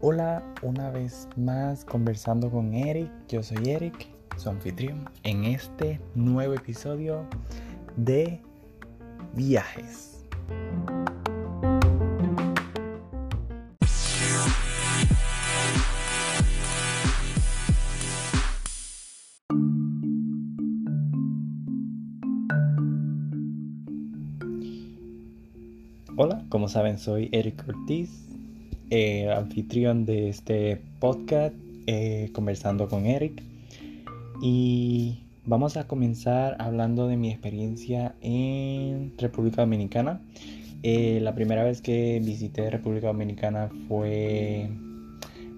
Hola, una vez más conversando con Eric. Yo soy Eric, su anfitrión, en este nuevo episodio de viajes. Como saben soy Eric Ortiz, eh, anfitrión de este podcast, eh, conversando con Eric. Y vamos a comenzar hablando de mi experiencia en República Dominicana. Eh, la primera vez que visité República Dominicana fue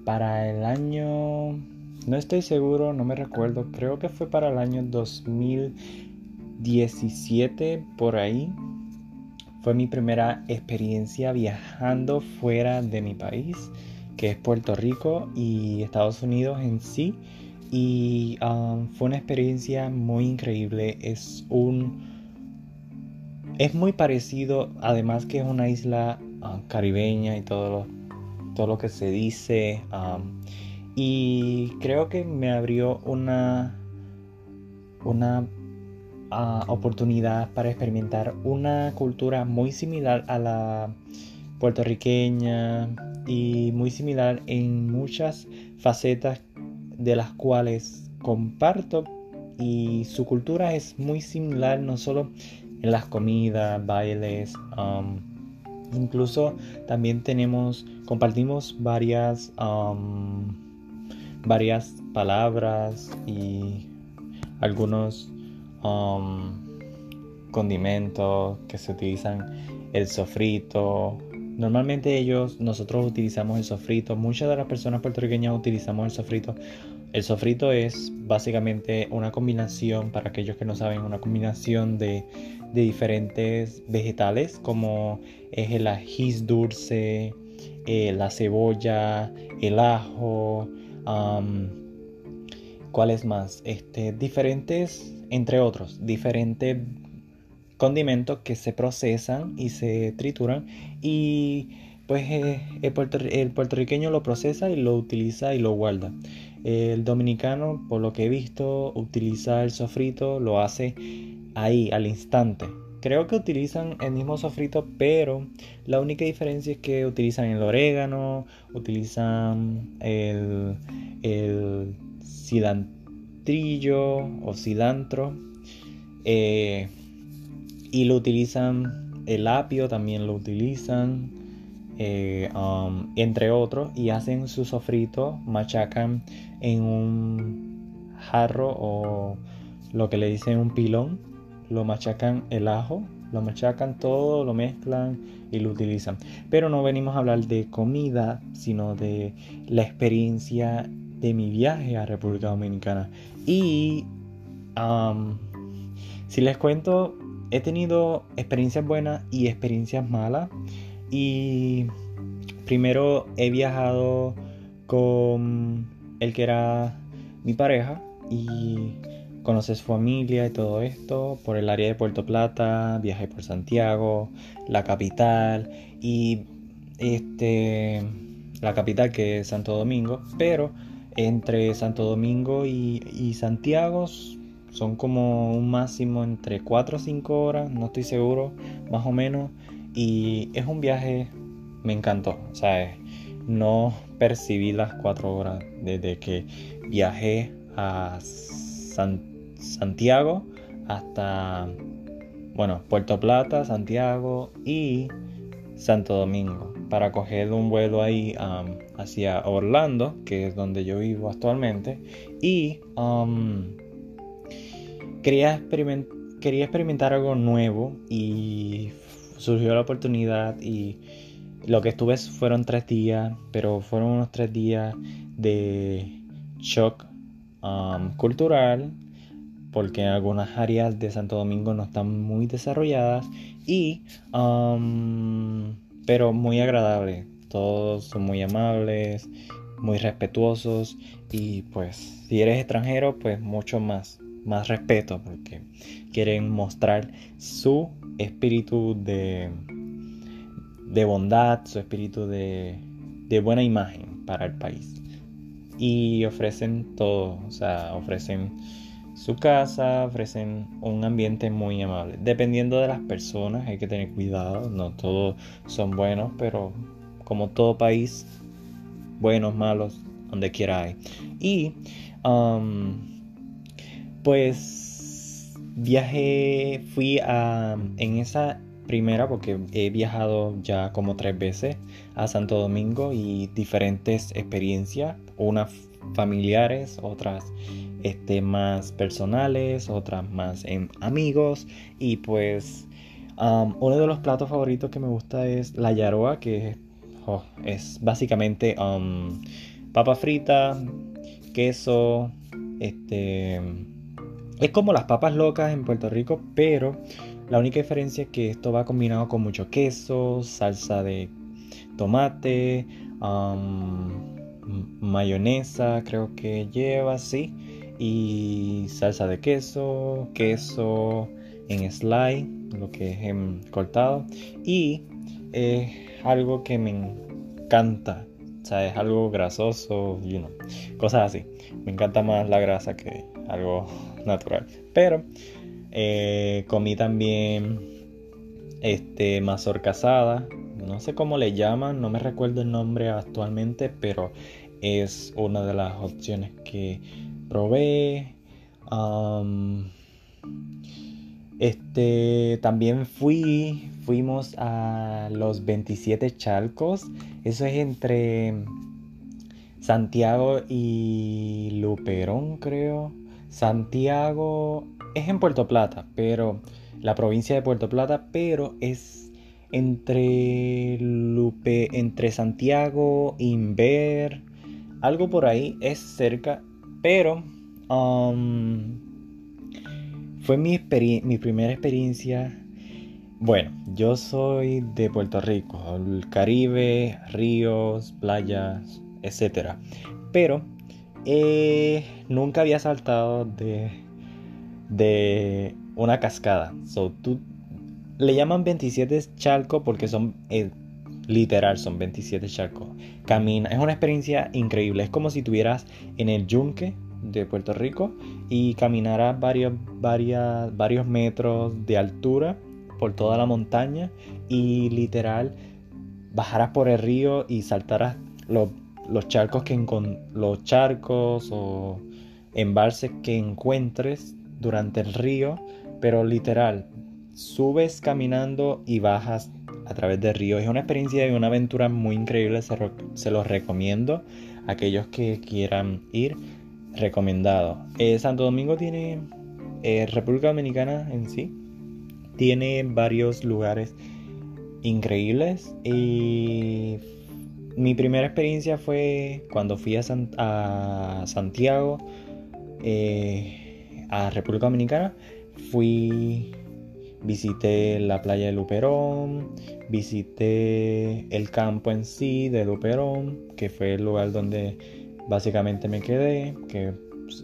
para el año, no estoy seguro, no me recuerdo, creo que fue para el año 2017 por ahí. Fue mi primera experiencia viajando fuera de mi país, que es Puerto Rico y Estados Unidos en sí. Y um, fue una experiencia muy increíble. Es un. Es muy parecido, además que es una isla uh, caribeña y todo lo, todo lo que se dice. Um, y creo que me abrió una. Una oportunidad para experimentar una cultura muy similar a la puertorriqueña y muy similar en muchas facetas de las cuales comparto. Y su cultura es muy similar no solo en las comidas, bailes, um, incluso también tenemos, compartimos varias, um, varias palabras y algunos um, condimentos que se utilizan, el sofrito. Normalmente ellos, nosotros utilizamos el sofrito. Muchas de las personas puertorriqueñas utilizamos el sofrito. El sofrito es básicamente una combinación, para aquellos que no saben, una combinación de, de diferentes vegetales como es el ajís dulce, eh, la cebolla, el ajo, um, ¿cuáles más? Este, diferentes entre otros, diferentes condimentos que se procesan y se trituran y pues eh, el, puertorriqueño lo procesa y lo utiliza y lo guarda. El dominicano, por lo que he visto, utiliza el sofrito, lo hace ahí, al instante. Creo que utilizan el mismo sofrito, pero la única diferencia es que utilizan el orégano, utilizan el, el cilantro trillo o cilantro. Eh, y lo utilizan, el apio también lo utilizan, eh, um, entre otros, y hacen su sofrito, machacan en un jarro o lo que le dicen un pilón, lo machacan el ajo, lo machacan todo, lo mezclan y lo utilizan. Pero no venimos a hablar de comida, sino de la experiencia de mi viaje a República Dominicana. Y si les cuento, he tenido experiencias buenas y experiencias malas. Y primero he viajado con el que era mi pareja y conocí su familia y todo esto por el área de Puerto Plata, viajé por Santiago, la capital y este la capital que es Santo Domingo, pero entre Santo Domingo y, Santiago son como un máximo entre 4 o 5 horas, no estoy seguro, más o menos. Y es un viaje, me encantó, ¿sabes? No percibí las 4 horas desde que viajé a Santiago hasta, bueno, Puerto Plata, Santiago y Santo Domingo para coger un vuelo ahí um, hacia Orlando, que es donde yo vivo actualmente, y um, quería, quería experimentar algo nuevo y surgió la oportunidad y lo que estuve fueron tres días, pero fueron unos tres días de shock um, cultural, porque algunas áreas de Santo Domingo no están muy desarrolladas y pero muy agradable. Todos son muy amables, muy respetuosos y pues si eres extranjero pues mucho más. más respeto porque quieren mostrar su espíritu de, de bondad, su espíritu de, de buena imagen para el país. Y ofrecen todo, o sea, ofrecen su casa, ofrecen un ambiente muy amable. Dependiendo de las personas, hay que tener cuidado, no todos son buenos, pero como todo país, buenos, malos, donde quiera hay. Y um, pues viajé, fui a, en esa primera, porque he viajado ya como tres veces a Santo Domingo y diferentes experiencias, unas familiares, otras este, más personales, otras más en amigos. Y pues um, uno de los platos favoritos que me gusta es la yaroa que oh, es básicamente um, papa frita, queso, este es como las papas locas en Puerto Rico, pero la única diferencia es que esto va combinado con mucho queso, salsa de tomate, mayonesa, creo que lleva, sí, y salsa de queso, queso en slide, lo que es en cortado, y es algo que me encanta, o sea, es algo grasoso, you know, cosas así. Me encanta más la grasa que algo natural. Pero eh, comí también este mazorca. No sé cómo le llaman, no me recuerdo el nombre actualmente, pero es una de las opciones que probé. este también fui, fuimos a los 27 Chalcos. Eso es entre Santiago y Luperón, creo. Santiago es en Puerto Plata, pero la provincia de Puerto Plata, pero es entre Lupe, entre Santiago, Inver, algo por ahí, es cerca, pero um, fue mi, mi primera experiencia. Bueno, yo soy de Puerto Rico, el Caribe, ríos, playas, etc. Pero eh, nunca había saltado de, de una cascada. So, tú, le llaman 27 charcos porque son eh, literal, son 27 charcos. Camina, es una experiencia increíble. Es como si estuvieras en el yunque de Puerto Rico y caminaras varios, varios, metros de altura por toda la montaña y literal bajaras por el río y saltaras los los charcos que los charcos o embalses que encuentres durante el río, pero literal, subes caminando y bajas a través del río. Es una experiencia y una aventura muy increíble, se, los recomiendo a aquellos que quieran ir, recomendado. Eh, Santo Domingo tiene, eh, República Dominicana en sí, tiene varios lugares increíbles y mi primera experiencia fue cuando fui a, Santiago, eh, a República Dominicana. Fui, visité la playa de Luperón, visité el campo en sí de Luperón, que fue el lugar donde básicamente me quedé, que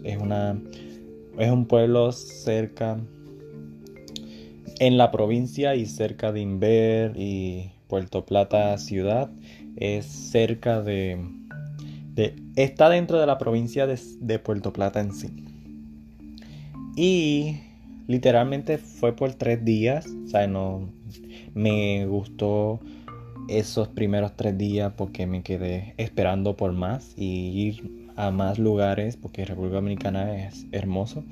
es una es un pueblo cerca en la provincia y cerca de Inver y Puerto Plata ciudad es cerca de, está dentro de la provincia de, Puerto Plata en sí. Y literalmente fue por tres días, o sea, no, me gustó esos primeros tres días porque me quedé esperando por más y ir a más lugares porque República Dominicana es hermoso.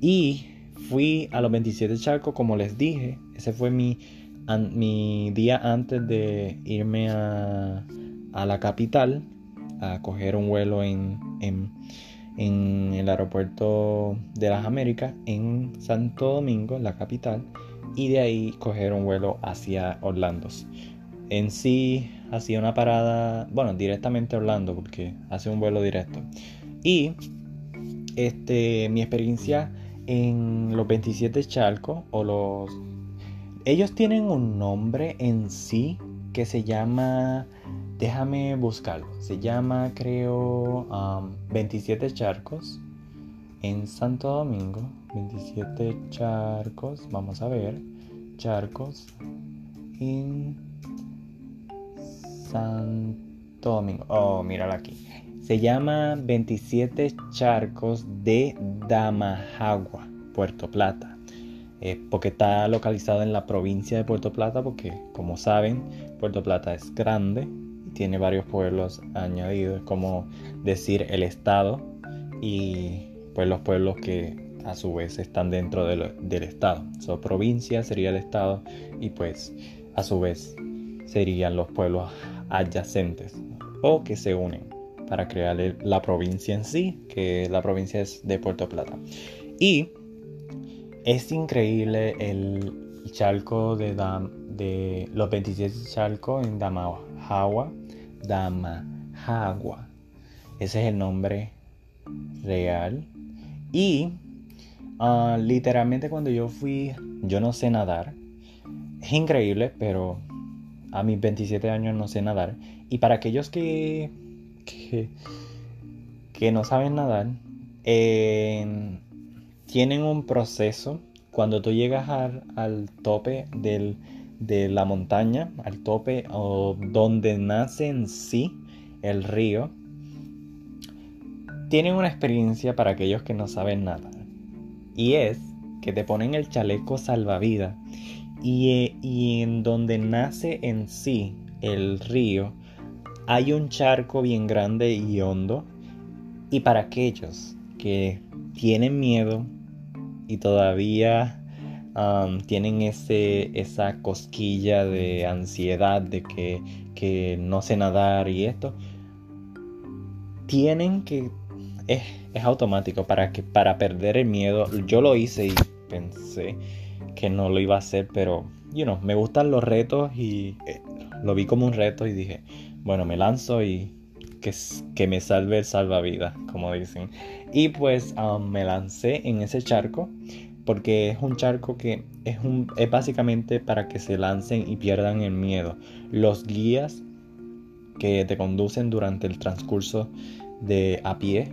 Y fui a los 27 charcos, como les dije, ese fue mi mi día antes de irme a, la capital a coger un vuelo en, en, el aeropuerto de las Américas en Santo Domingo, la capital, y de ahí coger un vuelo hacia Orlando. En sí hacía una parada, bueno, directamente a Orlando porque hace un vuelo directo. Y este, mi experiencia en los 27 charcos o los ellos tienen un nombre en sí que se llama, déjame buscarlo, se llama creo 27 charcos. en Santo Domingo, 27 charcos, vamos a ver, charcos en Santo Domingo. Oh, mírala aquí. Se llama 27 charcos de Damajagua, Puerto Plata. Eh, porque está localizado en la provincia de Puerto Plata, porque como saben, Puerto Plata es grande y tiene varios pueblos añadidos, como decir el estado y pues los pueblos que a su vez están dentro del, estado. Su provincia sería el estado y pues a su vez serían los pueblos adyacentes o que se unen para crear la provincia en sí, que la provincia es de Puerto Plata. Y es increíble el charco de, los 27 charcos en Damajagua. Damajagua. Ese es el nombre real. Y ah, literalmente cuando yo fui, yo no sé nadar. Es increíble, pero a mis 27 años no sé nadar. Y para aquellos que, que, no saben nadar, tienen un proceso. Cuando tú llegas al, tope de la montaña, al tope o donde nace en sí el río, tienen una experiencia para aquellos que no saben nada. Y es que te ponen el chaleco salvavidas y, y en donde nace en sí el río hay un charco bien grande y hondo. Y para aquellos que tienen miedo y todavía tienen ese, esa cosquilla de ansiedad de que, que no sé nadar y esto, tienen que es, automático para que para perder el miedo. Yo lo hice y pensé que no lo iba a hacer, pero you know, me gustan los retos y eh, lo vi como un reto y dije, bueno, me lanzo y que, me salve el salvavidas, como dicen. Y pues um, me lancé en ese charco porque es un charco que es, un, es básicamente para que se lancen y pierdan el miedo. Los guías que te conducen durante el transcurso de a pie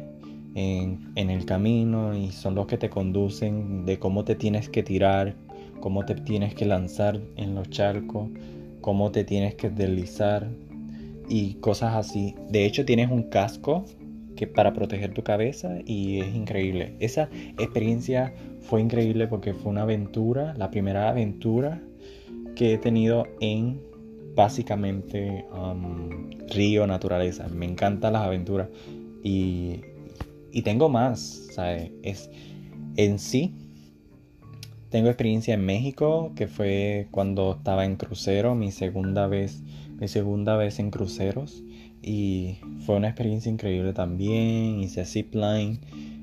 en, el camino y son los que te conducen de cómo te tienes que tirar, cómo te tienes que lanzar en los charcos, cómo te tienes que deslizar y cosas así. De hecho tienes un casco que para proteger tu cabeza y es increíble. Esa experiencia fue increíble porque fue una aventura, la primera aventura que he tenido en básicamente um, río naturaleza. Me encantan las aventuras y y tengo más, ¿sabes? Es, en sí, tengo experiencia en México, que fue cuando estaba en crucero, mi segunda vez, mi segunda vez en cruceros. Y fue una experiencia increíble también. Hice zipline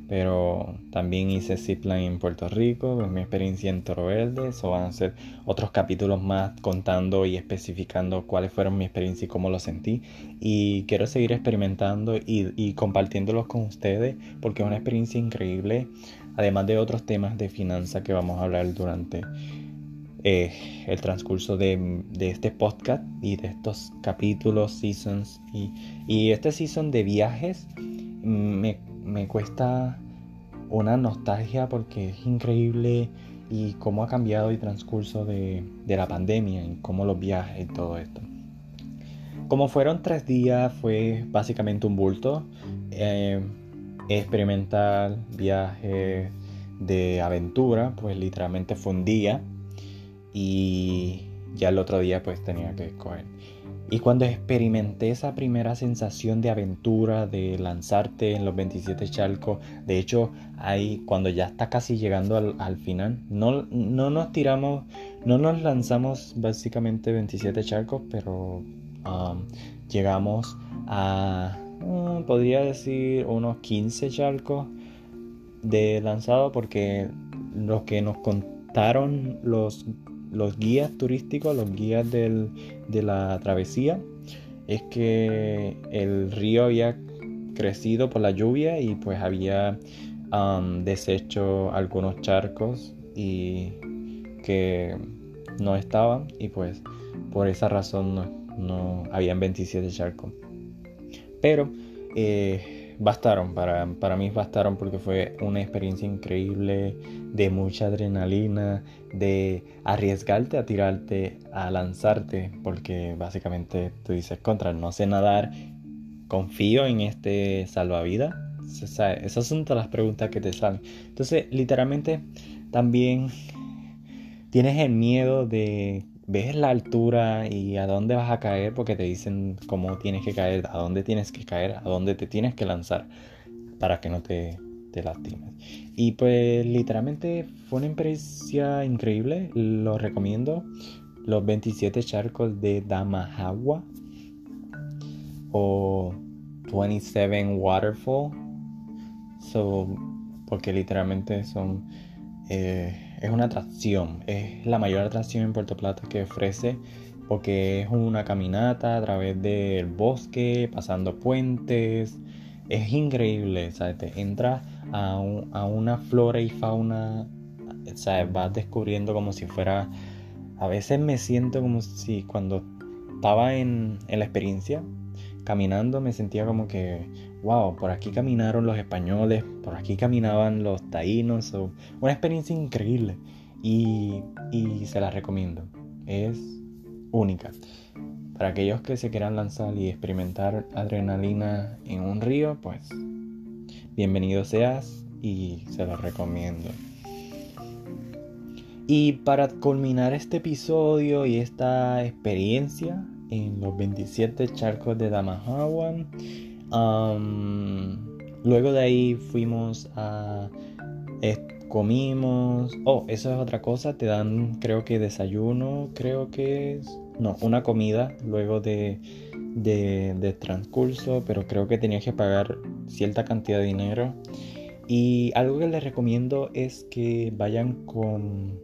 pero también hice zipline en Puerto Rico, es mi experiencia en Toro Verde, eso van a ser otros capítulos más contando y especificando cuáles fueron mi experiencia y cómo lo sentí. Y quiero seguir experimentando y, compartiéndolos con ustedes porque es una experiencia increíble, además de otros temas de finanzas que vamos a hablar durante eh, el transcurso de, este podcast y de estos capítulos, seasons. Y, y este season de viajes me me cuesta una nostalgia porque es increíble y cómo ha cambiado el transcurso de, la pandemia y cómo los viajes y todo esto. Como fueron tres días, fue básicamente un bulto. Eh, experimentar viajes de aventura, pues literalmente fue un día y ya el otro día pues tenía que escoger. Y cuando experimenté esa primera sensación de aventura, de lanzarte en los 27 charcos, de hecho, ahí cuando ya está casi llegando al, final, no, no, nos tiramos, no nos lanzamos básicamente 27 charcos, pero um, llegamos a, mm, podría decir, unos 15 charcos de lanzado, porque lo que nos contaron los los guías turísticos, los guías de la travesía, es que el río había crecido por la lluvia y pues había um, deshecho algunos charcos y que no estaban y pues por esa razón no, habían 27 charcos. Pero eh, bastaron, para, para mí bastaron porque fue una experiencia increíble de mucha adrenalina, de arriesgarte a tirarte, a lanzarte, porque básicamente tú dices, contra, no sé nadar, confío en este salvavidas. esas son todas las preguntas que te salen. Entonces, literalmente, también tienes el miedo de ves la altura y a dónde vas a caer porque te dicen cómo tienes que caer, a dónde tienes que caer, a dónde te tienes que lanzar para que no te, te lastimes. Y pues literalmente fue una experiencia increíble, lo recomiendo. Los 27 charcos de Damahawa o 27 Waterfall. So, porque literalmente son eh, es una atracción, es la mayor atracción en Puerto Plata que ofrece porque es una caminata a través del bosque, pasando puentes, es increíble, ¿sabes? Te entras a, una flora y fauna, ¿sabes? Vas descubriendo como si fuera, a veces me siento como si cuando estaba en, en la experiencia, caminando, me sentía como que wow, por aquí caminaron los españoles, por aquí caminaban los taínos, una experiencia increíble y, se la recomiendo, es única. Para aquellos que se quieran lanzar y experimentar adrenalina en un río, pues bienvenido seas y se lo recomiendo. Y para culminar este episodio y esta experiencia en los 27 charcos de Damahawan, luego de ahí fuimos a... comimos... Oh, eso es otra cosa. Te dan, creo que desayuno, creo que es... No, una comida luego de, de, transcurso, pero creo que tenías que pagar cierta cantidad de dinero. Y algo que les recomiendo es que vayan con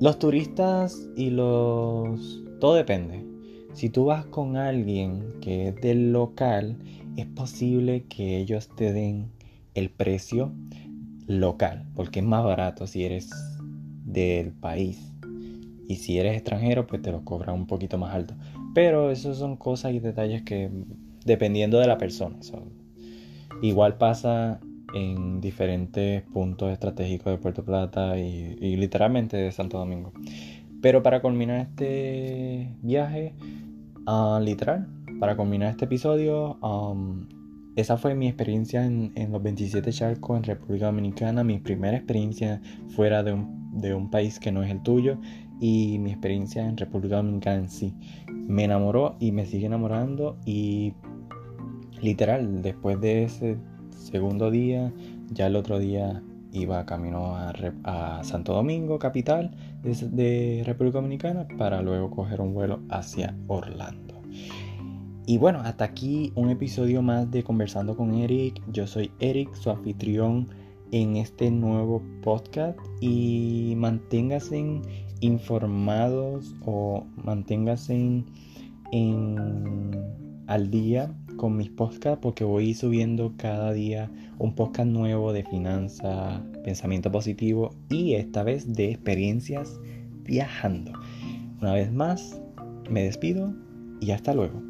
los turistas y los... Todo depende. Si tú vas con alguien que es del local, es posible que ellos te den el precio local, porque es más barato si eres del país. Y si eres extranjero, pues te lo cobran un poquito más alto. Pero esos son cosas y detalles que dependiendo de la persona. igual pasa en diferentes puntos estratégicos de Puerto Plata y, literalmente de Santo Domingo. Pero para culminar este viaje, Ah, literal, para combinar este episodio, um, esa fue mi experiencia en, los 27 charcos en República Dominicana, mi primera experiencia fuera de un, país que no es el tuyo y mi experiencia en República Dominicana en sí. Me enamoró y me sigue enamorando y literal, después de ese segundo día, ya el otro día iba camino a, Santo Domingo, capital de, República Dominicana, para luego coger un vuelo hacia Orlando. Y bueno, hasta aquí un episodio más de Conversando con Eric. Yo soy Eric, su anfitrión en este nuevo podcast y manténgase informados o manténgase al día con mis podcasts porque voy subiendo cada día un podcast nuevo de finanzas, pensamiento positivo y esta vez de experiencias viajando. Una vez más, me despido y hasta luego.